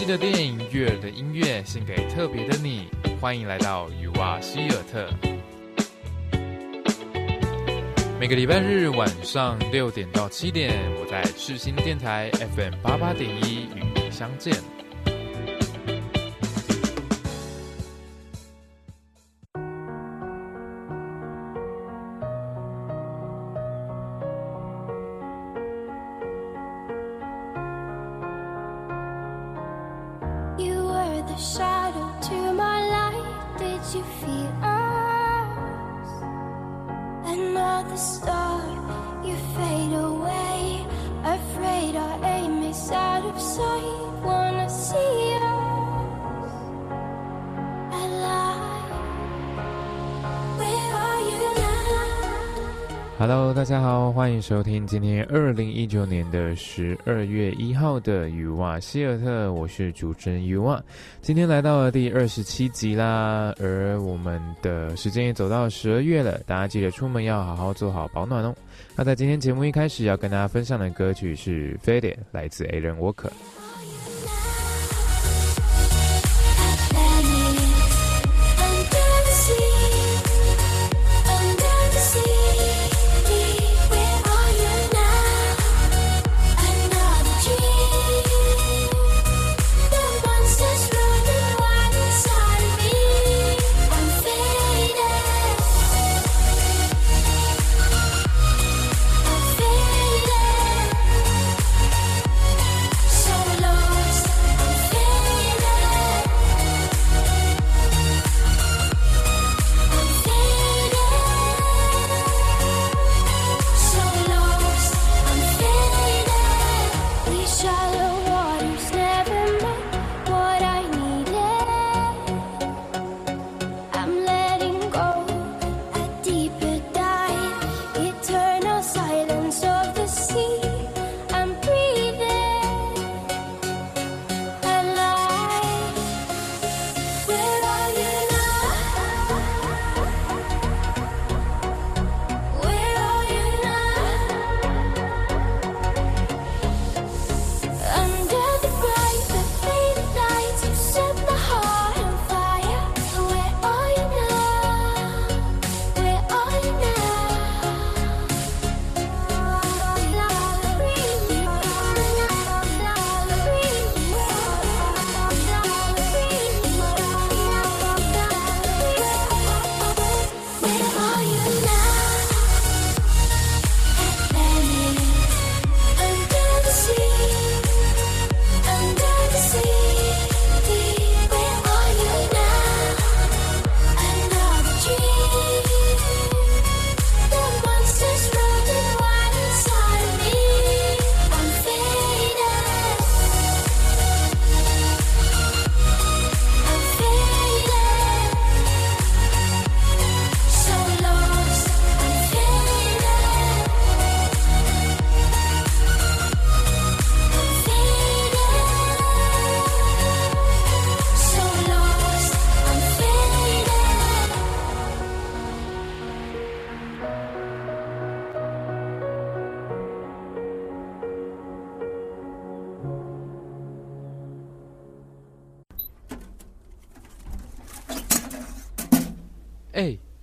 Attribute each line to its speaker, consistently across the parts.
Speaker 1: 悉的电影，悦耳的音乐，献给特别的你。欢迎来到雨蛙希尔特。每个礼拜日晚上六点到七点，我在赤心电台 FM 八八点一与你相见。收听今天二零一九年的十二月一号的雨瓦希尔特，我是主持人雨瓦。今天来到了第二十七集啦，而我们的时间也走到十二月了，大家记得出门要好好做好保暖哦。那在今天节目一开始要跟大家分享的歌曲是《Fade》，来自 Aaron Walker。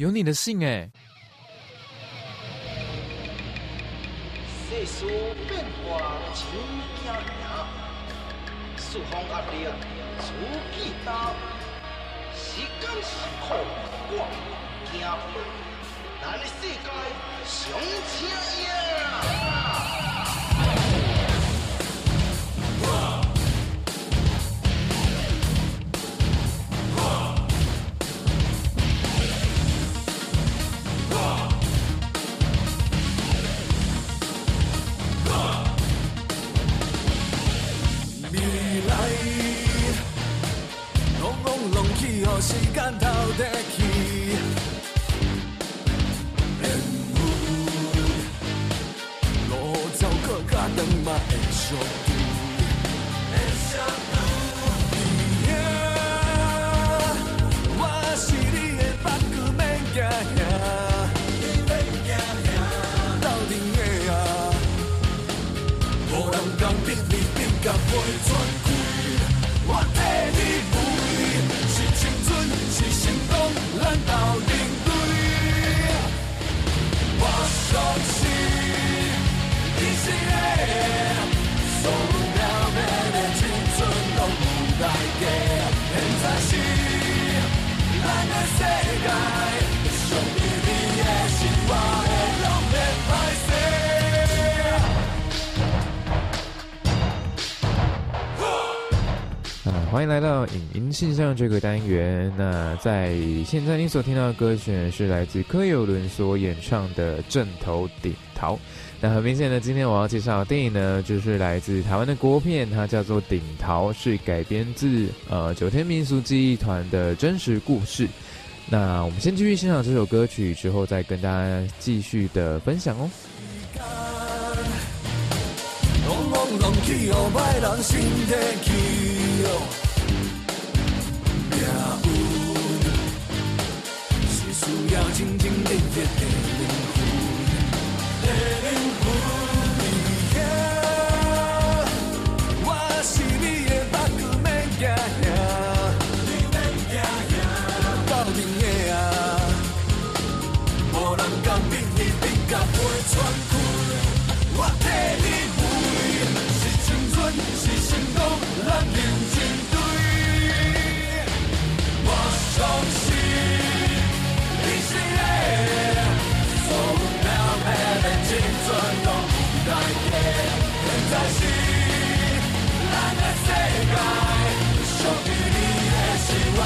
Speaker 1: 有你的信哎！世事变化像惊鸟，四方压力自己担。时间是苦，我惊，咱的世界上车呀！较长嘛会相拄，会相拄。我是你的北区免惊吓，免惊吓。斗阵的，无人
Speaker 2: 欢迎来到影音信箱这个单元。那在现在你所听到的歌曲是来自柯有伦所演唱的《正头顶桃》。那很明显的，今天我要介绍的电影呢，就是来自台湾的国片，它叫做《顶桃》，是改编自呃九天民俗记忆团的真实故事。那我们先继续欣赏这首歌曲，之后再跟大家继续的分享哦。需要静静在是咱的世界，属于你的，是我。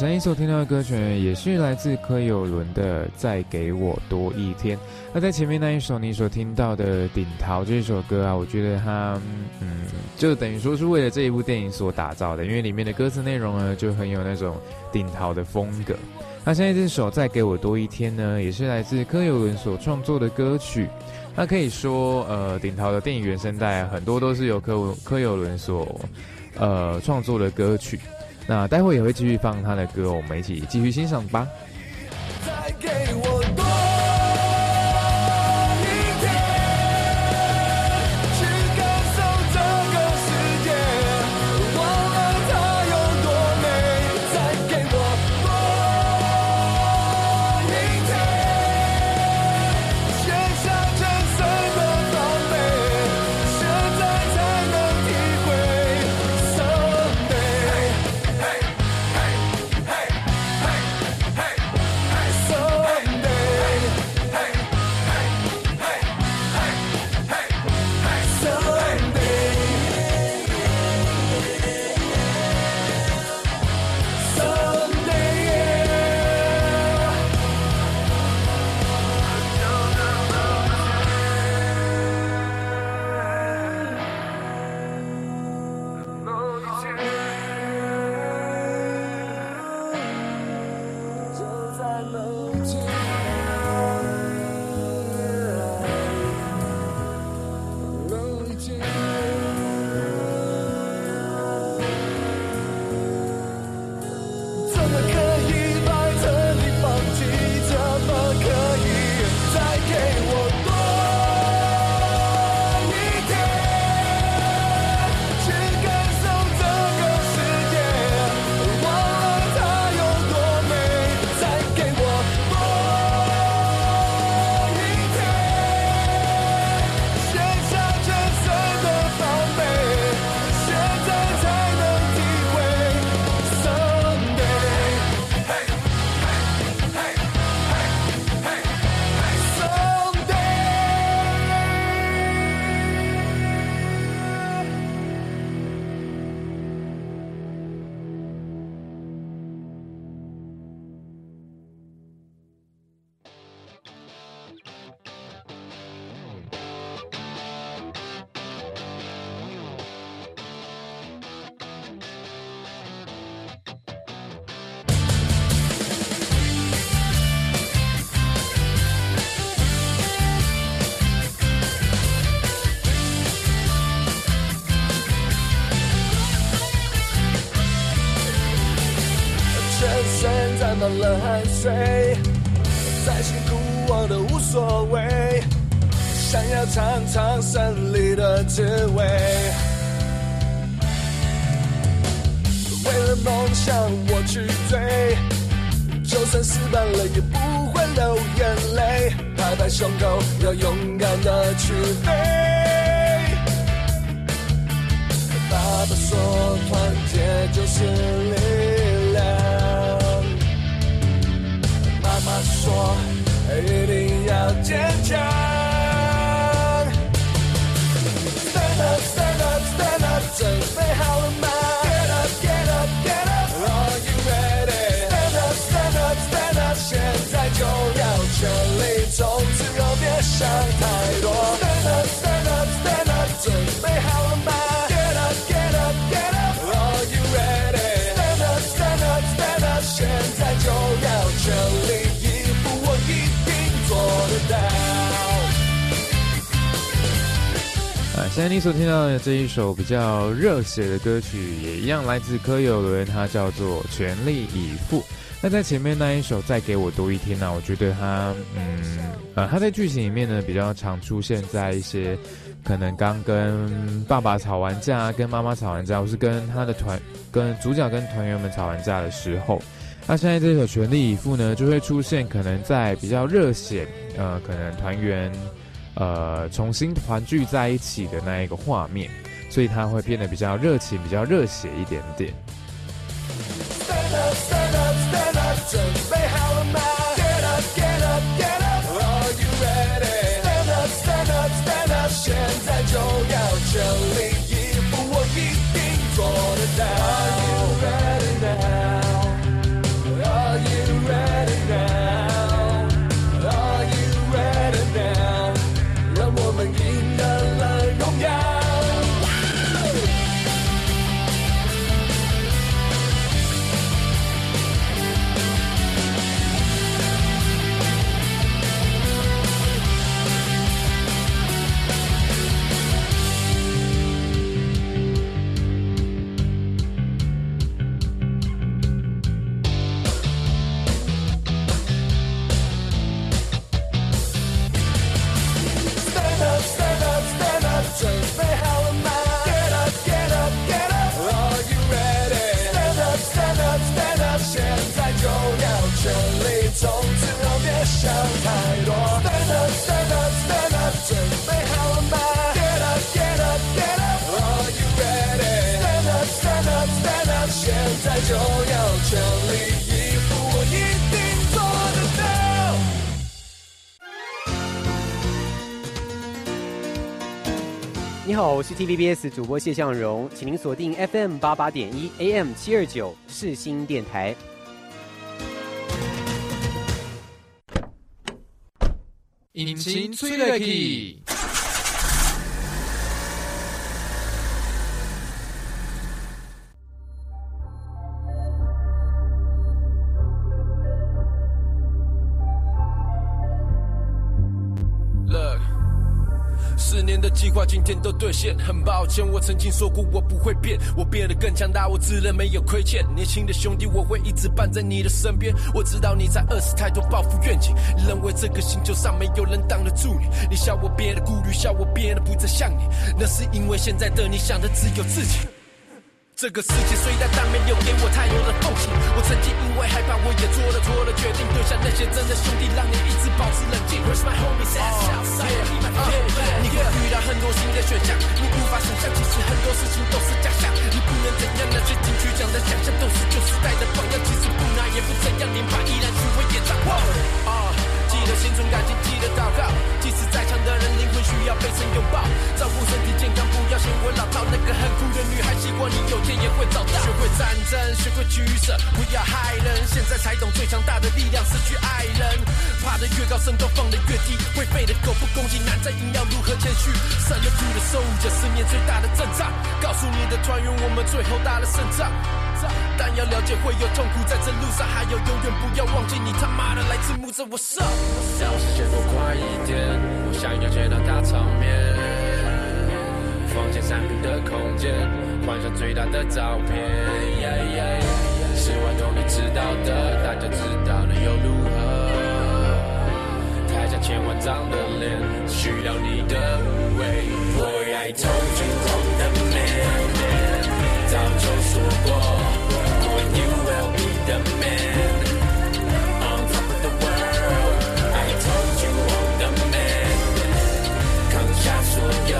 Speaker 2: 相信所听到的歌曲也是来自柯有伦的《再给我多一天》。那在前面那一首你所听到的《顶桃》这首歌啊，我觉得它嗯，就等于说是为了这一部电影所打造的，因为里面的歌词内容呢就很有那种顶桃的风格。那现在这首《再给我多一天》呢，也是来自柯有伦所创作的歌曲。那可以说，呃，顶桃的电影原声带很多都是由柯柯有伦所呃创作的歌曲。那待会也会继续放他的歌，我们一起继续欣赏吧。
Speaker 3: 爸爸说团结就是力量，妈妈说一定要坚强。Stand up, stand up, stand up，准备好了吗？Get up, get up, get up, are you ready? Stand up, stand up, stand up，现在就要全力冲刺，哦，别想太多。Stand up, stand up, stand up，准备好了吗现在
Speaker 2: 你所听到的这一首比较热血的歌曲，也一样来自柯有伦，它叫做《全力以赴》。那在前面那一首《再给我多一天》呢，我觉得它，嗯，呃，它在剧情里面呢比较常出现在一些可能刚跟爸爸吵完架、跟妈妈吵完架，或是跟他的团、跟主角跟团员们吵完架的时候。那现在这首《全力以赴》呢，就会出现可能在比较热血，呃，可能团员。呃重新团聚在一起的那一个画面所以他会变得比较热情比较热血一点点
Speaker 3: 我
Speaker 4: 是 TVBS 主播谢向荣，请您锁定 FM 八八点一 AM 七二九世新电台。
Speaker 2: 引擎催泪器。
Speaker 3: 计划今天都兑现，很抱歉，我曾经说过我不会变，我变得更强大，我自认没有亏欠。年轻的兄弟，我会一直伴在你的身边。我知道你在饿死太多抱负愿景，认为这个星球上没有人挡得住你。你笑我变得顾虑，笑我变得不再像你，那是因为现在的你想的只有自己。这个世界虽然但没有给我太多的奉献，我曾经因为害怕，我也做了错的决定，丢下那些真的兄弟，让你一直保持冷静。Where's my homies at? Outside, be my friend. 你会遇到很多新的选项，你无法爬得越高，放得越低。会飞的狗不攻击，难在硬要如何谦虚。胜了住的守着十年最大的阵仗，告诉你的团员，我们最后打了胜仗。但要了解会有痛苦，在这路上还有永远不要忘记你他妈的来自木着我上。
Speaker 5: 让时间过快一点，我想要见到大场面。房间三平的空间，换上最大的照片。Yeah, yeah. 是外头你知道的，大家知道了又如何？台下千万张的脸，需要你的喂。Boy I told you I'm the man，早就说过，Boy you will be the man。On top of the world, I told you I'm the man，扛下所有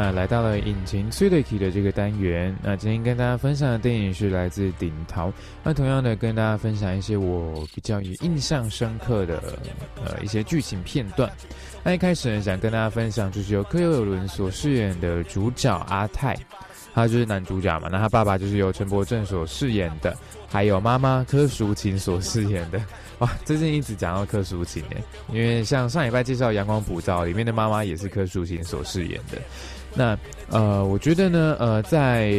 Speaker 2: 啊，来到了引擎催泪体的这个单元。那今天跟大家分享的电影是来自顶桃。那同样的，跟大家分享一些我比较有印象深刻的呃一些剧情片段。那一开始呢，想跟大家分享就是由柯有伦所饰演的主角阿泰，他就是男主角嘛。那他爸爸就是由陈柏正所饰演的，还有妈妈柯淑琴所饰演的。哇，最近一直讲到柯淑琴诶，因为像上礼拜介绍《阳光普照》里面的妈妈也是柯淑琴所饰演的。那呃，我觉得呢，呃，在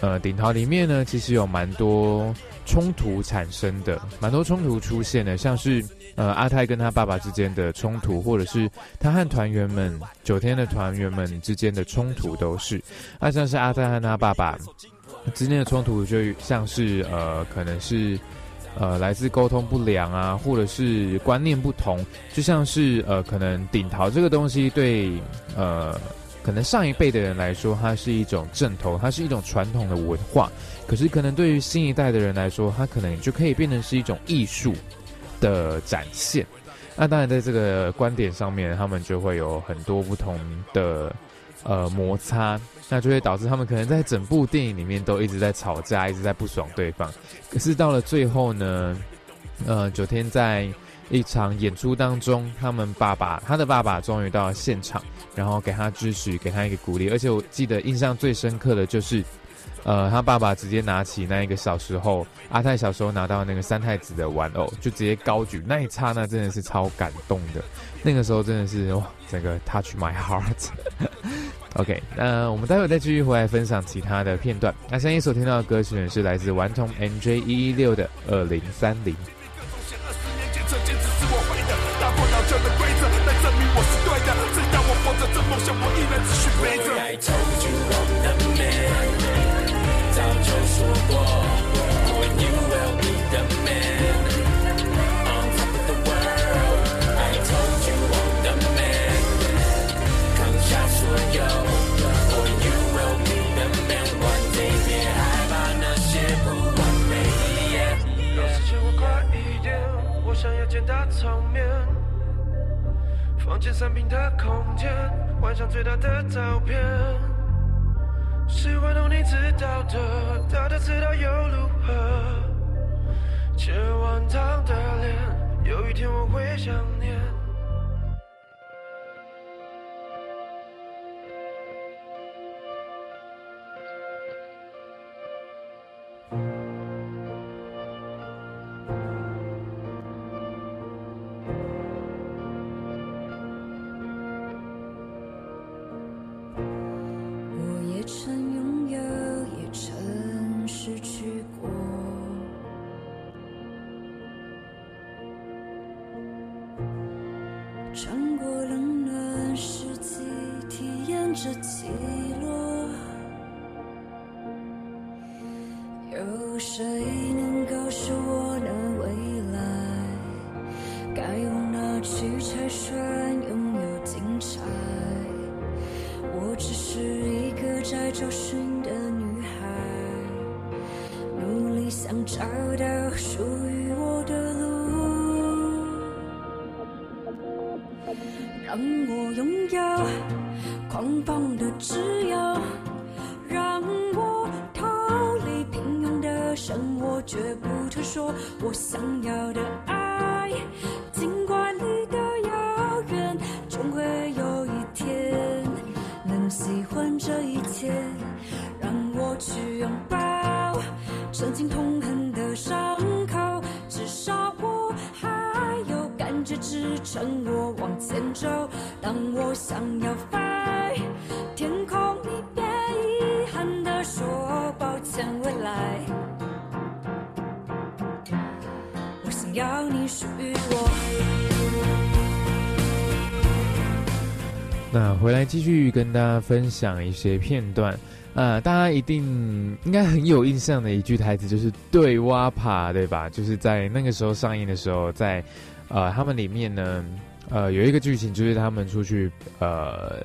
Speaker 2: 呃顶桃里面呢，其实有蛮多冲突产生的，蛮多冲突出现的，像是呃阿泰跟他爸爸之间的冲突，或者是他和团员们九天的团员们之间的冲突都是。那像是阿泰和他爸爸之间的冲突，就像是呃可能是。呃，来自沟通不良啊，或者是观念不同，就像是呃，可能顶桃这个东西对呃，可能上一辈的人来说，它是一种正头，它是一种传统的文化。可是可能对于新一代的人来说，它可能就可以变成是一种艺术的展现。那当然，在这个观点上面，他们就会有很多不同的呃摩擦。那就会导致他们可能在整部电影里面都一直在吵架，一直在不爽对方。可是到了最后呢，呃，九天在一场演出当中，他们爸爸，他的爸爸终于到了现场，然后给他支持，给他一个鼓励。而且我记得印象最深刻的就是，呃，他爸爸直接拿起那一个小时候阿泰小时候拿到那个三太子的玩偶，就直接高举，那一刹那真的是超感动的。那个时候真的是哇，整个 touch my heart。OK，那我们待会再继续回来分享其他的片段。那相信所听到的歌曲呢，是来自顽童 NJ 一一六的二零三零。
Speaker 5: 早
Speaker 6: 间大场面。房间三平的空间，晚上最大的照片。是玩弄你知道的，大家知道又如何？千万张的脸，有一天我会想念。
Speaker 1: 那
Speaker 2: 回来继续跟大家分享一些片段，呃，大家一定应该很有印象的一句台词就是“对挖爬”，对吧？就是在那个时候上映的时候，在呃他们里面呢。呃，有一个剧情就是他们出去呃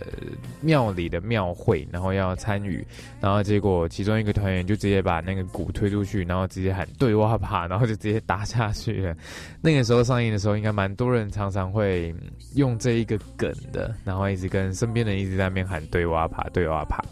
Speaker 2: 庙里的庙会，然后要参与，然后结果其中一个团员就直接把那个鼓推出去，然后直接喊对哇爬，然后就直接打下去了。那个时候上映的时候，应该蛮多人常常会用这一个梗的，然后一直跟身边人一直在那边喊对哇爬，对哇爬。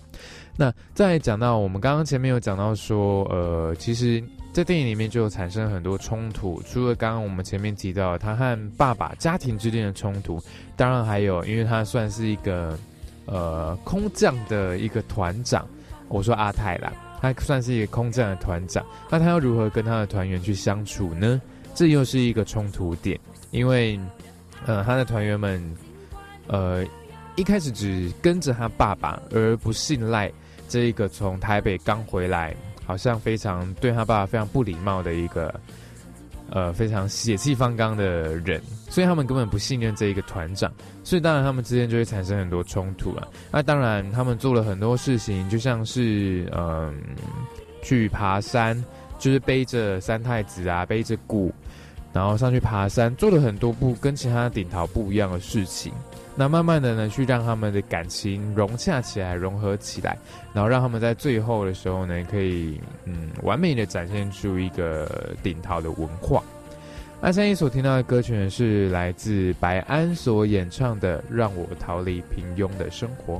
Speaker 2: 那再讲到我们刚刚前面有讲到说，呃，其实。在电影里面就产生很多冲突，除了刚刚我们前面提到他和爸爸家庭之间的冲突，当然还有，因为他算是一个呃空降的一个团长，我说阿泰啦，他算是一个空降的团长，那他要如何跟他的团员去相处呢？这又是一个冲突点，因为呃他的团员们呃一开始只跟着他爸爸，而不信赖这一个从台北刚回来。好像非常对他爸爸非常不礼貌的一个，呃，非常血气方刚的人，所以他们根本不信任这一个团长，所以当然他们之间就会产生很多冲突了。那当然他们做了很多事情，就像是嗯，去爬山，就是背着三太子啊，背着鼓，然后上去爬山，做了很多不跟其他顶桃不一样的事情。那慢慢的呢，去让他们的感情融洽起来，融合起来，然后让他们在最后的时候呢，可以嗯完美的展现出一个顶桃的文化。那现在所听到的歌曲呢，是来自白安所演唱的《让我逃离平庸的生活》。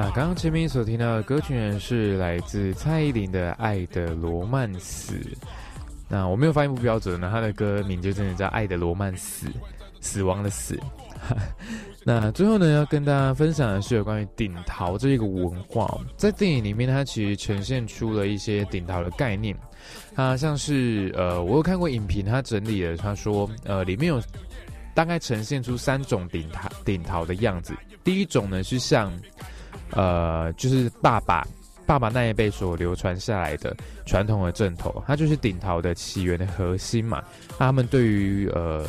Speaker 2: 啊，刚刚前面所听到的歌曲呢，是来自蔡依林的《爱的罗曼史》。那我没有发音不标准呢，他的歌名就真的叫《爱的罗曼史》，死亡的死。那最后呢，要跟大家分享的是有关于顶桃这一个文化，在电影里面，它其实呈现出了一些顶桃的概念。它像是呃，我有看过影评，他整理了，他说呃，里面有大概呈现出三种顶桃顶桃的样子。第一种呢是像，呃，就是爸爸爸爸那一辈所流传下来的传统的正头，它就是顶桃的起源的核心嘛。他们对于呃，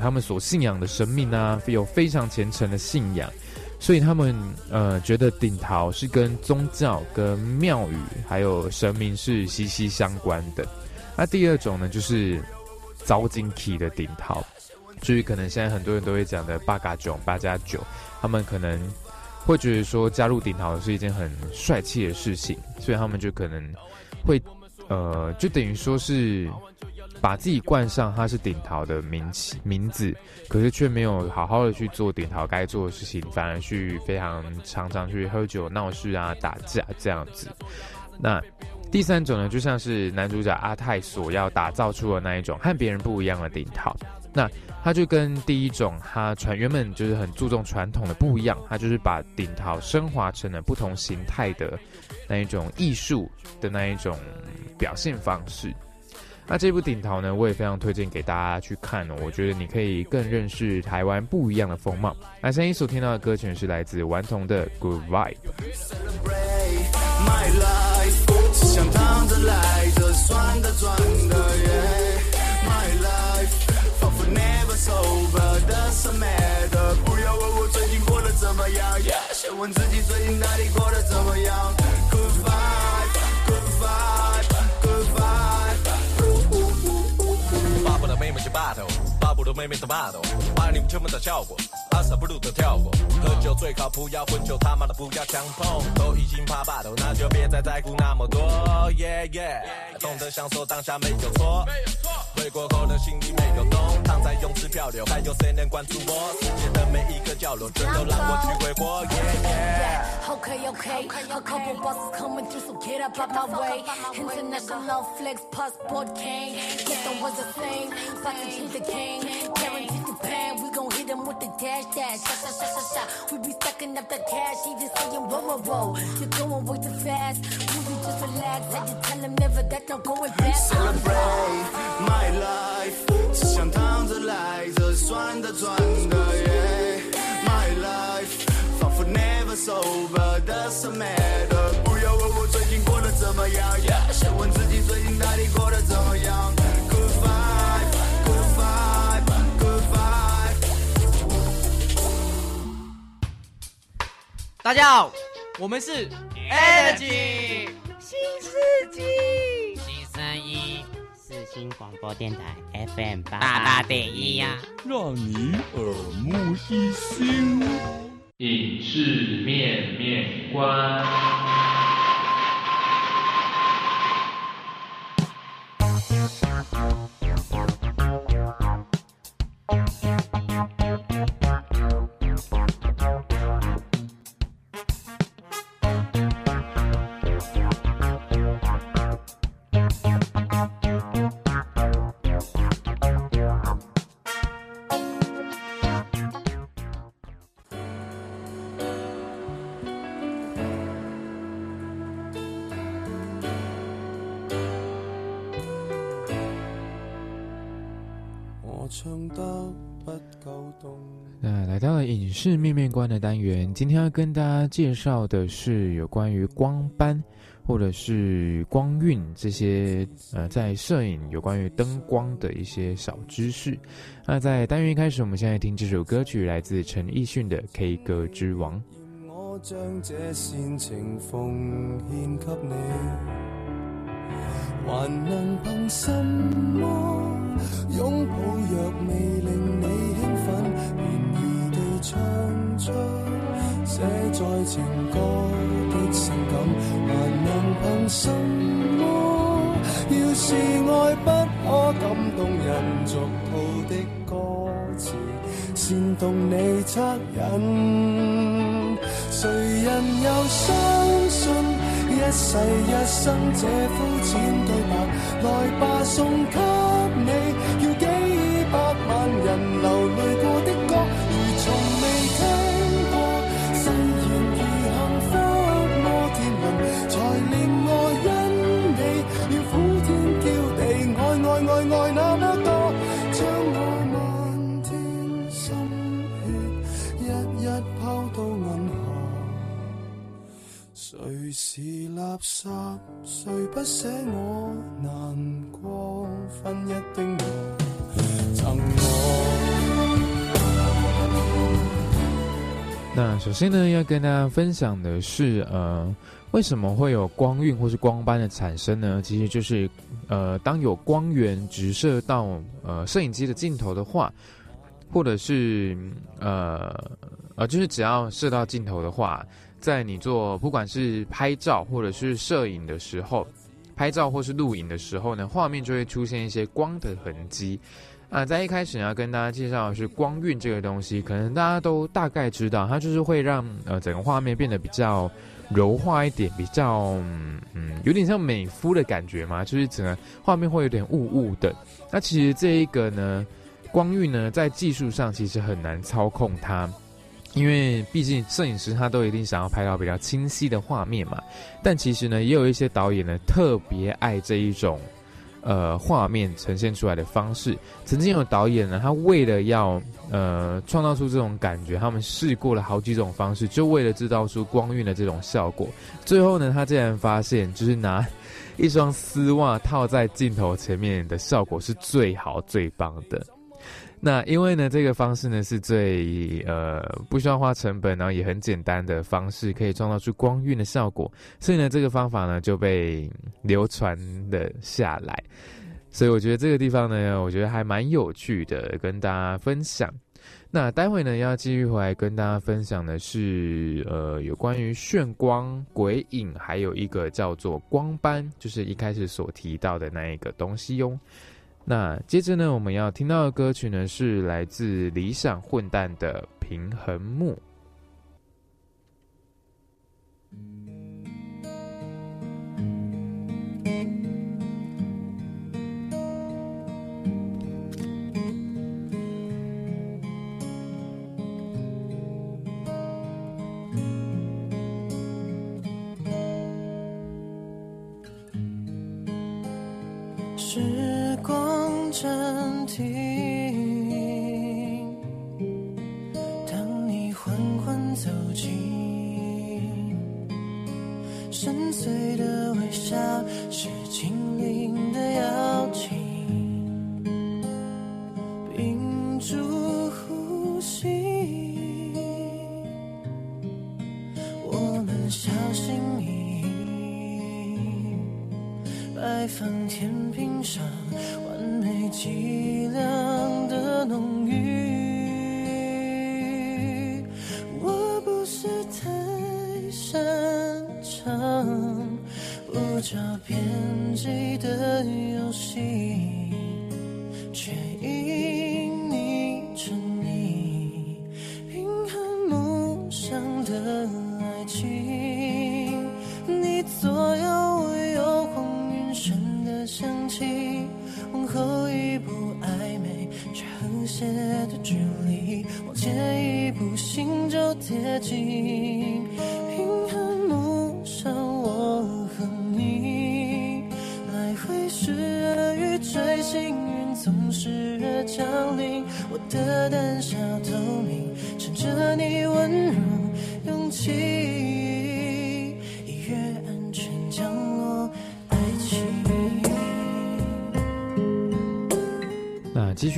Speaker 2: 他们所信仰的神明啊，有非常虔诚的信仰，所以他们呃觉得顶桃是跟宗教、跟庙宇还有神明是息息相关的。那第二种呢，就是糟金体的顶桃。至于可能现在很多人都会讲的八嘎囧、八加九，他们可能会觉得说加入顶桃是一件很帅气的事情，所以他们就可能会呃，就等于说是把自己冠上他是顶桃的名气名字，可是却没有好好的去做顶桃该做的事情，反而去非常常常去喝酒闹事啊、打架这样子。那第三种呢，就像是男主角阿泰所要打造出的那一种和别人不一样的顶桃，那。他就跟第一种他传原本就是很注重传统的不一样，他就是把顶桃升华成了不同形态的那一种艺术的那一种表现方式。那这部顶桃呢，我也非常推荐给大家去看哦。我觉得你可以更认识台湾不一样的风貌。那声音所听到的歌曲是来自顽童的《Good Vibe》。
Speaker 7: Sober doesn't matter，不要问我最近过得怎么样，yeah,，先问自己最近哪里过得怎么样。Good vibe，good vibe，good vibe。爸爸的妹妹是 battle 头，巴不得妹妹的把你们全部的效果。阿萨不鲁的跳过，喝酒最靠谱，要混就他妈的不要强碰。都已经怕霸头，那就别再在乎那么多。Yeah yeah，懂得享受当下没有错。回过后的心里没有洞，躺在泳池漂流，还有谁能关注我？世界的每一个角落，全都让我去挥霍。Yeah yeah。Okay okay, a couple buses coming through, so get up out my way. International flex passport king, get the ones the same, about to change the game, guaranteed to pay. We gon' hit him with the dash dash, shot shot shot shot shot. We be stacking up the cash, he just saying whoa whoa whoa. You're going way too fast, movie just relax. Had to tell him never that no going back. Celebrate my life，只想躺着来着，算的赚的，Yeah my life，仿佛 never sober doesn't matter。不要问我最近过得怎么样，先问自己最近到底过得怎么样。
Speaker 8: 大家好，我们是 Energy
Speaker 9: 新世纪
Speaker 10: 新声音四星广播电台 FM 八
Speaker 9: 八点一呀，
Speaker 11: 让你耳目一新。
Speaker 2: 影视面面观。是面面观的单元，今天要跟大家介绍的是有关于光斑或者是光晕这些呃，在摄影有关于灯光的一些小知识。那在单元一开始，我们现在听这首歌曲，来自陈奕迅的《K 歌之王》。
Speaker 12: 还能凭什么拥抱？若未令你兴奋，唱出写在情歌的性感。还能凭什么要？是爱不可感动人俗套的歌词，煽动你恻隐。谁人又相信一世一生这肤浅对白？来吧，送给你，要几百万人流泪圾？谁不舍我难过？分一丁，
Speaker 2: 那首先呢，要跟大家分享的是，呃，为什么会有光晕或是光斑的产生呢？其实就是，呃，当有光源直射到呃摄影机的镜头的话，或者是呃呃，就是只要射到镜头的话，在你做不管是拍照或者是摄影的时候，拍照或是录影的时候呢，画面就会出现一些光的痕迹。啊，在一开始要跟大家介绍的是光晕这个东西，可能大家都大概知道，它就是会让呃整个画面变得比较柔化一点，比较嗯嗯有点像美肤的感觉嘛，就是整个画面会有点雾雾的。那其实这一个呢，光晕呢，在技术上其实很难操控它。因为毕竟摄影师他都一定想要拍到比较清晰的画面嘛，但其实呢，也有一些导演呢特别爱这一种，呃，画面呈现出来的方式。曾经有导演呢，他为了要呃创造出这种感觉，他们试过了好几种方式，就为了制造出光晕的这种效果。最后呢，他竟然发现，就是拿一双丝袜套在镜头前面的效果是最好最棒的。那因为呢，这个方式呢是最呃不需要花成本，然后也很简单的方式，可以创造出光晕的效果，所以呢，这个方法呢就被流传了下来。所以我觉得这个地方呢，我觉得还蛮有趣的，跟大家分享。那待会呢要继续回来跟大家分享的是，呃，有关于炫光、鬼影，还有一个叫做光斑，就是一开始所提到的那一个东西哟。那接着呢，我们要听到的歌曲呢，是来自理想混蛋的《平衡木》。
Speaker 12: 暂停，当你缓缓走近，深邃的微笑是精灵的邀请，屏住呼吸，我们小心翼翼。摆放天平上凄凉的浓郁，我不是太擅长无照边际的游戏，却和谐的距离，往前一步心就贴近。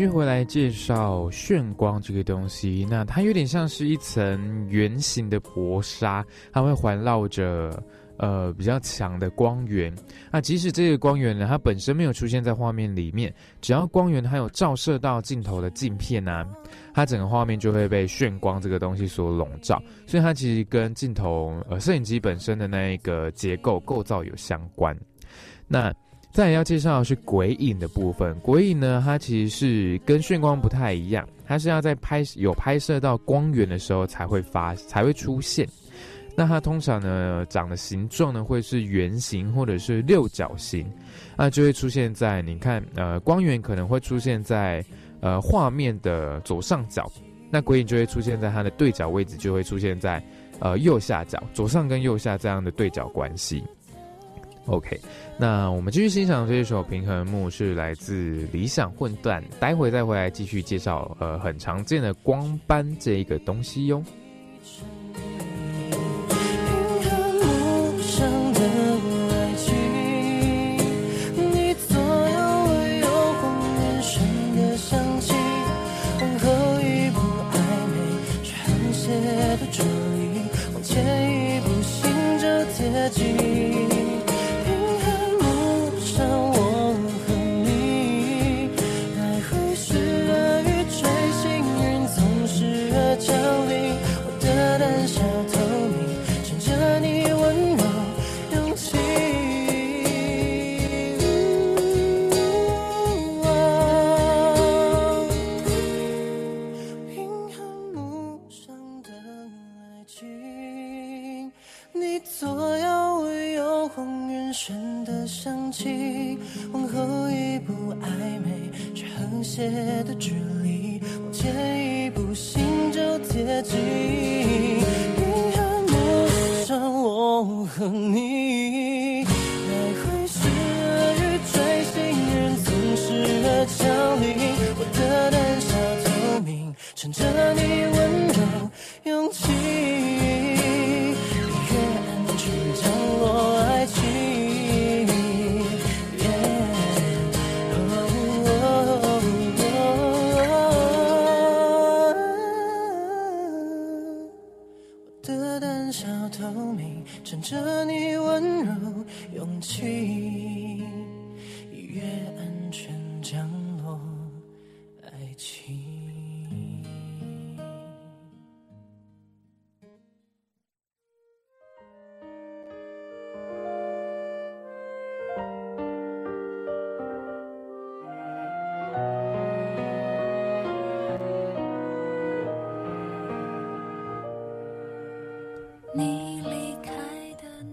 Speaker 12: 回
Speaker 2: 来介绍眩光这个东西，那它有点像是一层圆形的薄纱，它会环绕着呃比较强的光源。那即使这个光源呢，它本身没有出现在画面里面，只要光源它有照射到镜头的镜片啊，它整个画面就会被眩光这个东西所笼罩。所以它其实跟镜头呃摄影机本身的那一个结构构造有相关。那再要介绍的是鬼影的部分。鬼影呢，它其实是跟炫光不太一样，它是要在拍有拍摄到光源的时候才会发才会出现。那它通常呢，长的形状呢会是圆形或者是六角形，那就会出现在你看，呃，光源可能会出现在呃画面的左上角，那鬼影就会出现在它的对角位置，就会出现在呃右下角，左上跟右下这样的对角关系。OK，那我们继续欣赏这一首《平衡木》，是来自理想混蛋，待会再回来继续介绍呃很常见的光斑这一个东西哟。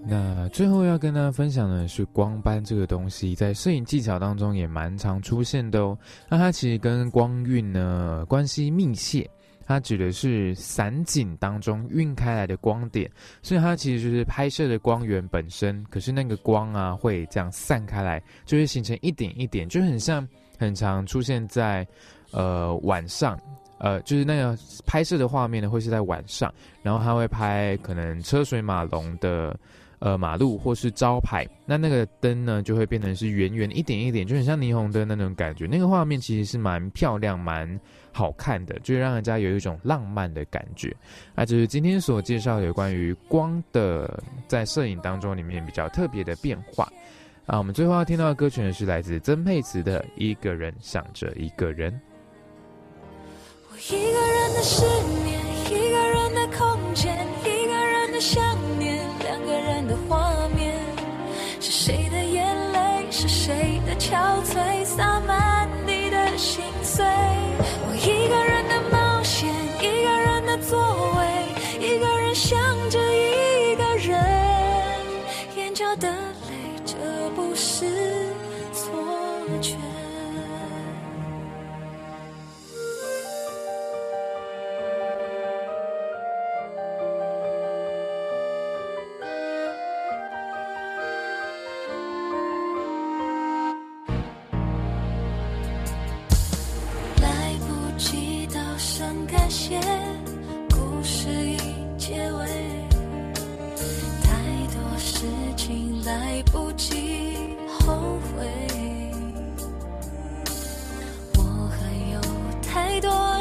Speaker 2: 那最后要跟大家分享的是光斑这个东西，在摄影技巧当中也蛮常出现的哦。那它其实跟光晕呢关系密切，它指的是散景当中晕开来的光点，所以它其实就是拍摄的光源本身。可是那个光啊会这样散开来，就会形成一点一点，就很像很常出现在呃晚上，呃就是那个拍摄的画面呢会是在晚上，然后它会拍可能车水马龙的。呃，马路或是招牌，那那个灯呢，就会变成是圆圆一点一点，就很像霓虹灯那种感觉。那个画面其实是蛮漂亮、蛮好看的，就让人家有一种浪漫的感觉。那就是今天所介绍有关于光的在摄影当中里面比较特别的变化。啊，我们最后要听到的歌曲呢，是来自曾沛慈的《一个人想着一个人》。
Speaker 1: 一个人的失眠，一个人的空间，一个人的想念。憔悴，洒满你的心碎。我一个人的冒险，一个人的座位，一个人想着一个人，眼角的泪，这不是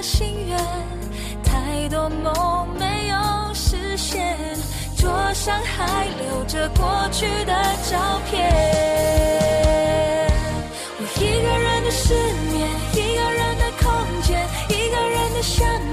Speaker 1: 心愿太多梦没有实现，桌上还留着过去的照片。我一个人的失眠，一个人的空间，一个人的想念。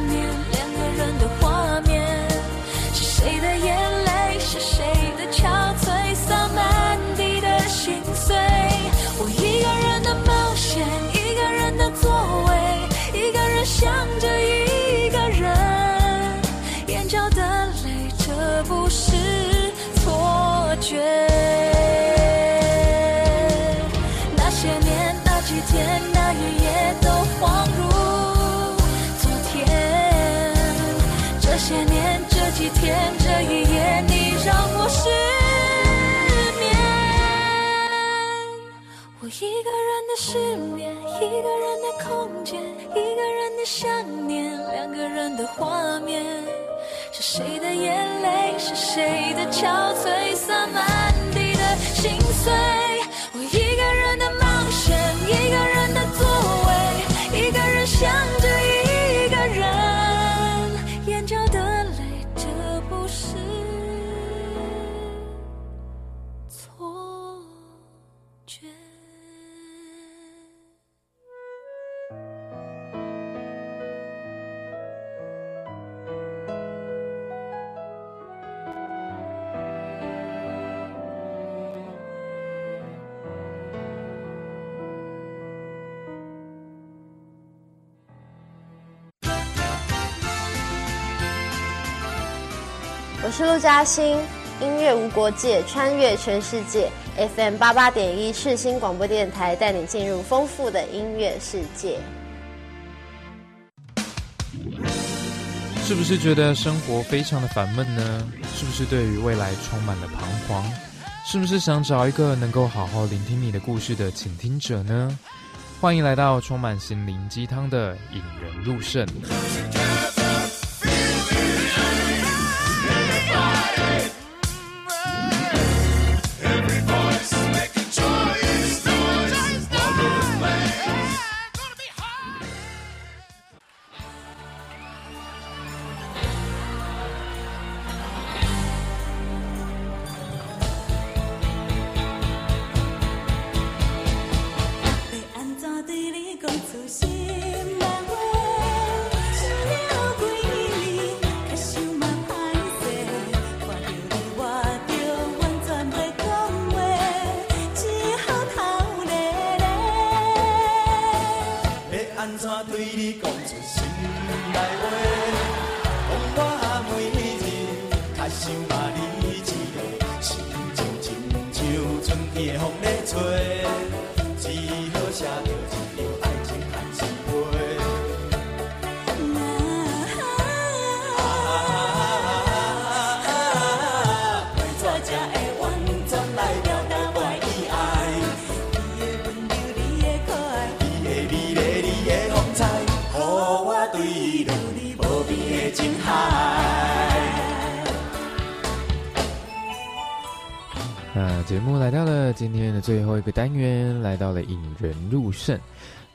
Speaker 1: 的失眠，一个人的空间，一个人的想念，两个人的画面。是谁的眼泪，是谁的憔悴，洒满地的
Speaker 13: 心碎。是陆嘉欣，音乐无国界，穿越全世界。FM 八八点一世新广播电台带你进入丰富的音乐世界。
Speaker 2: 是不是觉得生活非常的烦闷呢？是不是对于未来充满了彷徨？是不是想找一个能够好好聆听你的故事的倾听者呢？欢迎来到充满心灵鸡汤的引人入胜。人入胜。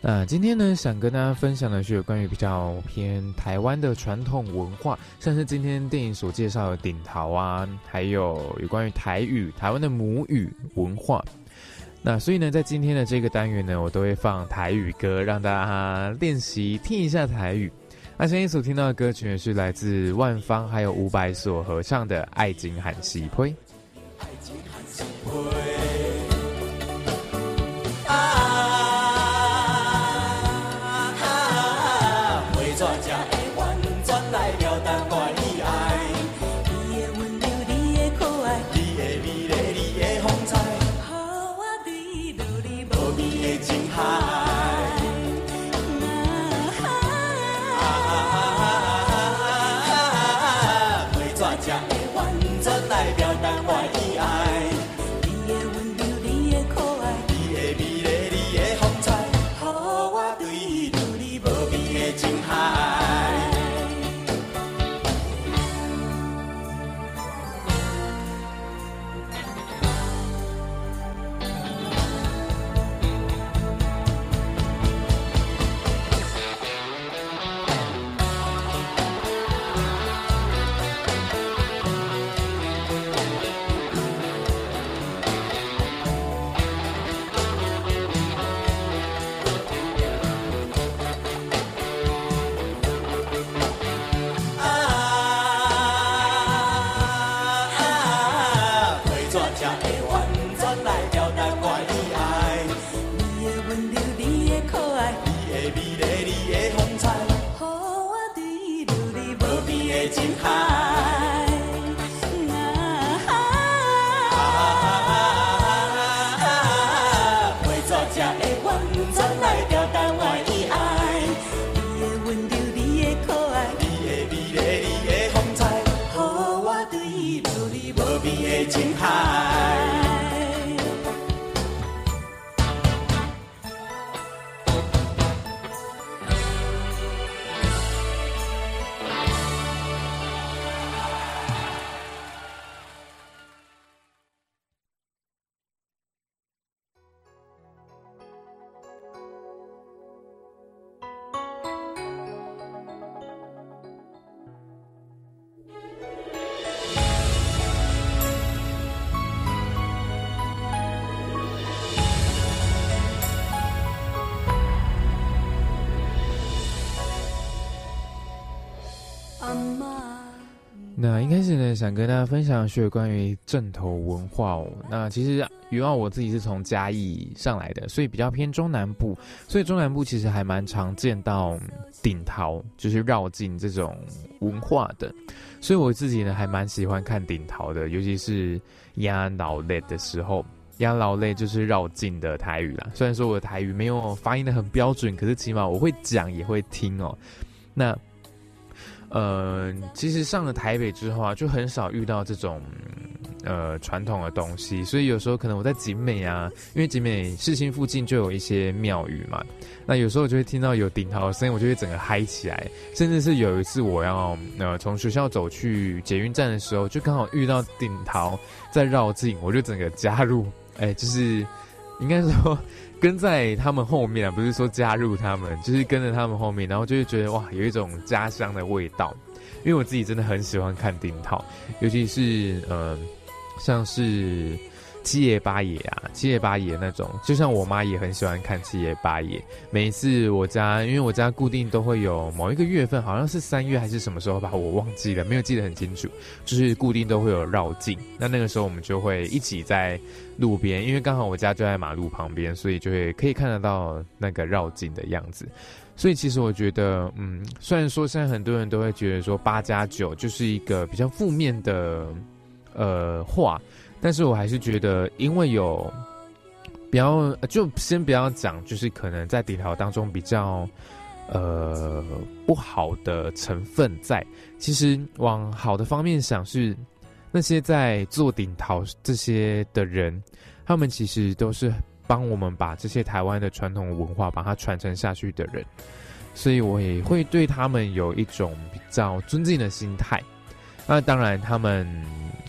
Speaker 2: 那今天呢，想跟大家分享的是有关于比较偏台湾的传统文化，像是今天电影所介绍的顶桃啊，还有有关于台语、台湾的母语文化。那所以呢，在今天的这个单元呢，我都会放台语歌，让大家练习听一下台语。那现在所听到的歌曲呢，是来自万芳还有伍佰所合唱的《爱情喊西呸》。想跟大家分享是关于正头文化哦。那其实原来我自己是从嘉义上来的，所以比较偏中南部，所以中南部其实还蛮常见到顶桃，就是绕境这种文化的。所以我自己呢，还蛮喜欢看顶桃的，尤其是压老泪的时候。压老泪就是绕境的台语啦。虽然说我的台语没有发音的很标准，可是起码我会讲也会听哦。那。呃，其实上了台北之后啊，就很少遇到这种呃传统的东西，所以有时候可能我在景美啊，因为景美市心附近就有一些庙宇嘛，那有时候我就会听到有顶桃的声音，我就会整个嗨起来。甚至是有一次我要呃从学校走去捷运站的时候，就刚好遇到顶桃在绕境，我就整个加入，哎，就是应该说。跟在他们后面啊，不是说加入他们，就是跟着他们后面，然后就会觉得哇，有一种家乡的味道。因为我自己真的很喜欢看丁套，尤其是呃，像是。七爷八爷啊，七爷八爷那种，就像我妈也很喜欢看七爷八爷。每一次我家，因为我家固定都会有某一个月份，好像是三月还是什么时候吧，我忘记了，没有记得很清楚。就是固定都会有绕境，那那个时候我们就会一起在路边，因为刚好我家就在马路旁边，所以就会可以看得到那个绕境的样子。所以其实我觉得，嗯，虽然说现在很多人都会觉得说八加九就是一个比较负面的呃话。但是我还是觉得，因为有比较，就先不要讲，就是可能在底条当中比较呃不好的成分在。其实往好的方面想，是那些在做顶桃这些的人，他们其实都是帮我们把这些台湾的传统文化把它传承下去的人，所以我也会对他们有一种比较尊敬的心态。那当然，他们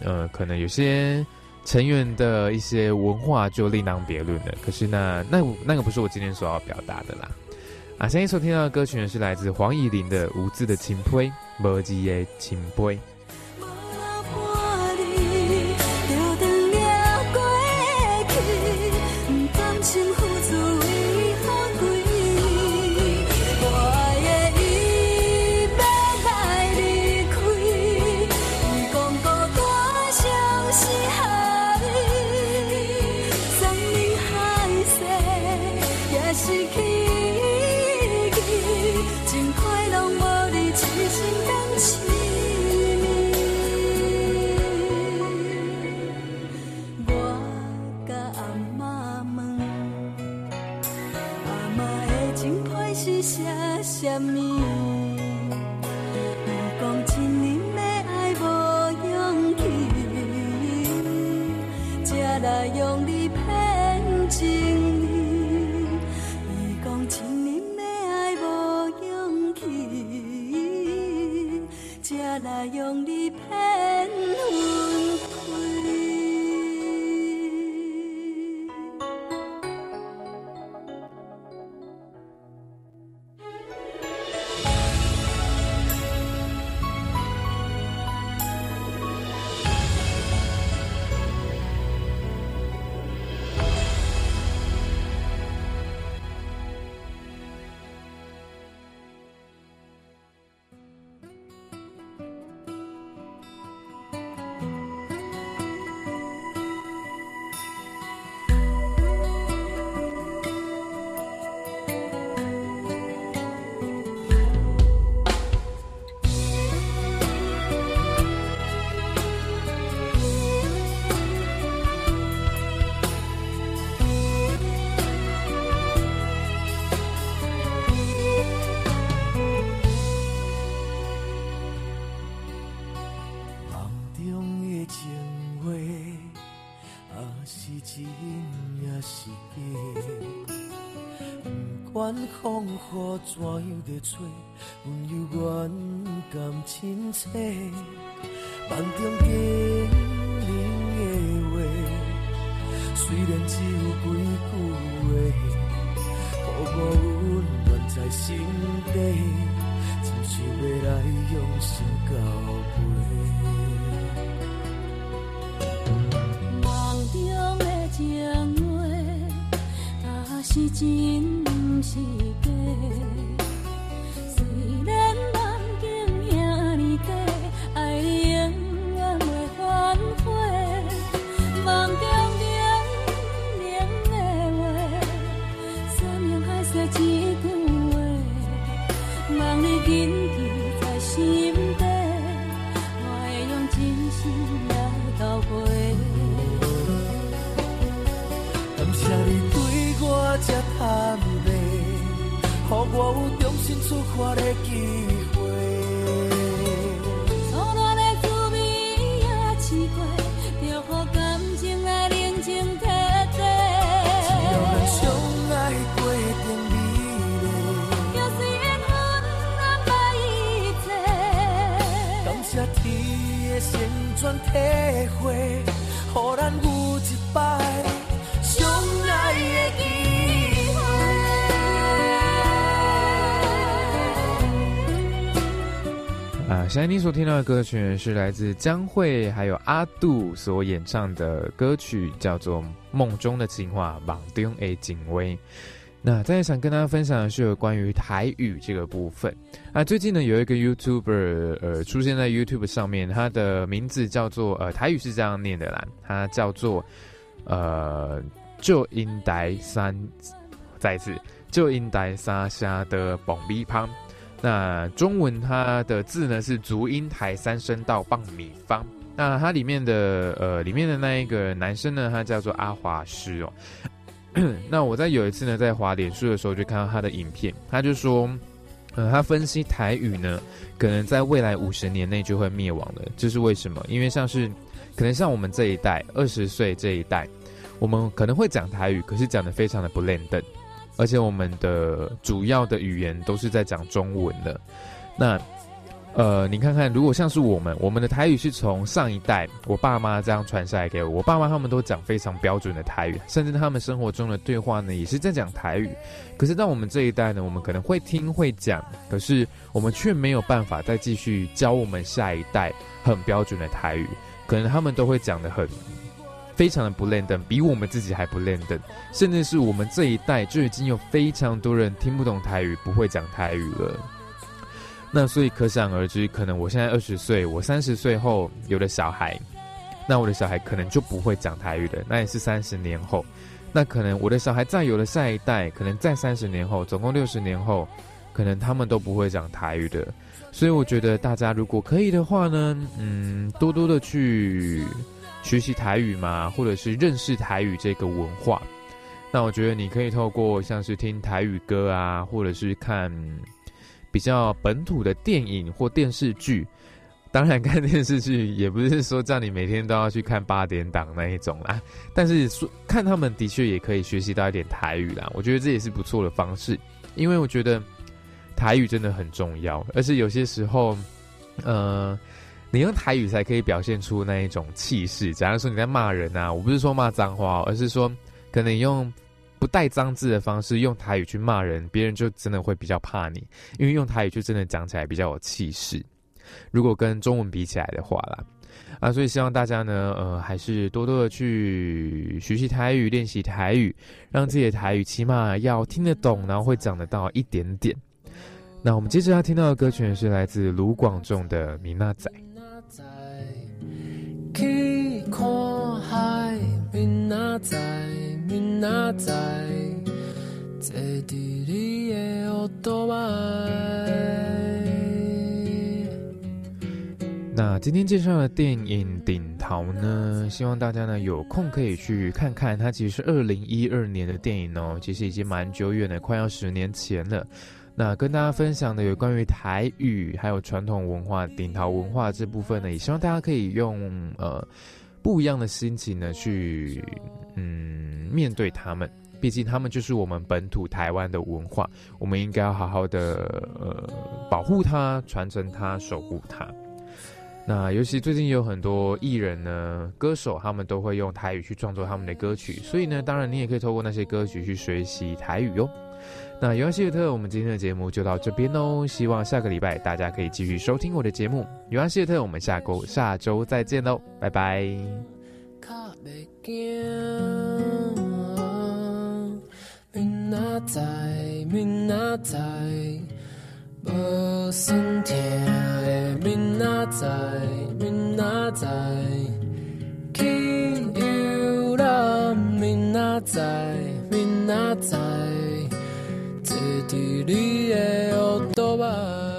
Speaker 2: 呃可能有些。成员的一些文化就另当别论了。可是呢那那个不是我今天所要表达的啦。啊，现在所听到的歌曲呢是来自黄以玲的《无字的情胚》，无字的情 me. 胚。
Speaker 11: 风雨怎样在吹？温柔软感亲切，梦中经人的话，虽然只有几句话，给我温暖在心底，真想要来用心交
Speaker 6: 陪。梦中的情话，啊是真。是假，
Speaker 12: 新出发
Speaker 2: 现在你所听到的歌曲是来自江蕙还有阿杜所演唱的歌曲，叫做《梦中的情话》，网中的警威。那再想跟大家分享的是有关于台语这个部分啊。最近呢，有一个 YouTuber 呃出现在 YouTube 上面，他的名字叫做呃台语是这样念的啦，他叫做呃就因台三，再一次就因台三下的蹦米胖。那中文它的字呢是足音台三声道棒米方。那它里面的呃里面的那一个男生呢，他叫做阿华师哦。那我在有一次呢，在滑脸书的时候，就看到他的影片，他就说，呃，他分析台语呢，可能在未来五十年内就会灭亡的，这是为什么？因为像是可能像我们这一代二十岁这一代，我们可能会讲台语，可是讲的非常的不练邓，而且我们的主要的语言都是在讲中文的。那呃，你看看，如果像是我们，我们的台语是从上一代我爸妈这样传下来给我，我爸妈他们都讲非常标准的台语，甚至他们生活中的对话呢也是在讲台语。可是到我们这一代呢，我们可能会听会讲，可是我们却没有办法再继续教我们下一代很标准的台语，可能他们都会讲的很非常的不练登，比我们自己还不练登，甚至是我们这一代就已经有非常多人听不懂台语，不会讲台语了。那所以可想而知，可能我现在二十岁，我三十岁后有了小孩，那我的小孩可能就不会讲台语了。那也是三十年后，那可能我的小孩再有了下一代，可能再三十年后，总共六十年后，可能他们都不会讲台语的。所以我觉得大家如果可以的话呢，嗯，多多的去学习台语嘛，或者是认识台语这个文化。那我觉得你可以透过像是听台语歌啊，或者是看。比较本土的电影或电视剧，当然看电视剧也不是说叫你每天都要去看八点档那一种啦，但是说看他们的确也可以学习到一点台语啦，我觉得这也是不错的方式，因为我觉得台语真的很重要，而且有些时候，呃，你用台语才可以表现出那一种气势。假如说你在骂人啊，我不是说骂脏话，而是说可能用。不带脏字的方式用台语去骂人，别人就真的会比较怕你，因为用台语就真的讲起来比较有气势。如果跟中文比起来的话啦，啊，所以希望大家呢，呃，还是多多的去学习台语，练习台语，让自己的台语起码要听得懂，然后会讲得到一点点。那我们接着要听到的歌曲是来自卢广仲的《米娜仔》。明仔载，坐伫你的奥多麦。那今天介绍的电影《顶桃》呢，希望大家呢有空可以去看看。它其实是二零一二年的电影哦，其实已经蛮久远的，快要十年前了。那跟大家分享的有关于台语还有传统文化、顶桃文化这部分呢，也希望大家可以用呃。不一样的心情呢，去嗯面对他们，毕竟他们就是我们本土台湾的文化，我们应该要好好的呃保护它、传承它、守护它。那尤其最近有很多艺人呢、歌手，他们都会用台语去创作他们的歌曲，所以呢，当然你也可以透过那些歌曲去学习台语哟。那尤安谢瑞特，我们今天的节目就到这边哦，希望下个礼拜大家可以继续收听我的节目。尤安谢瑞特，我们下个下周再见喽，拜拜。的明，明，つじりえ音は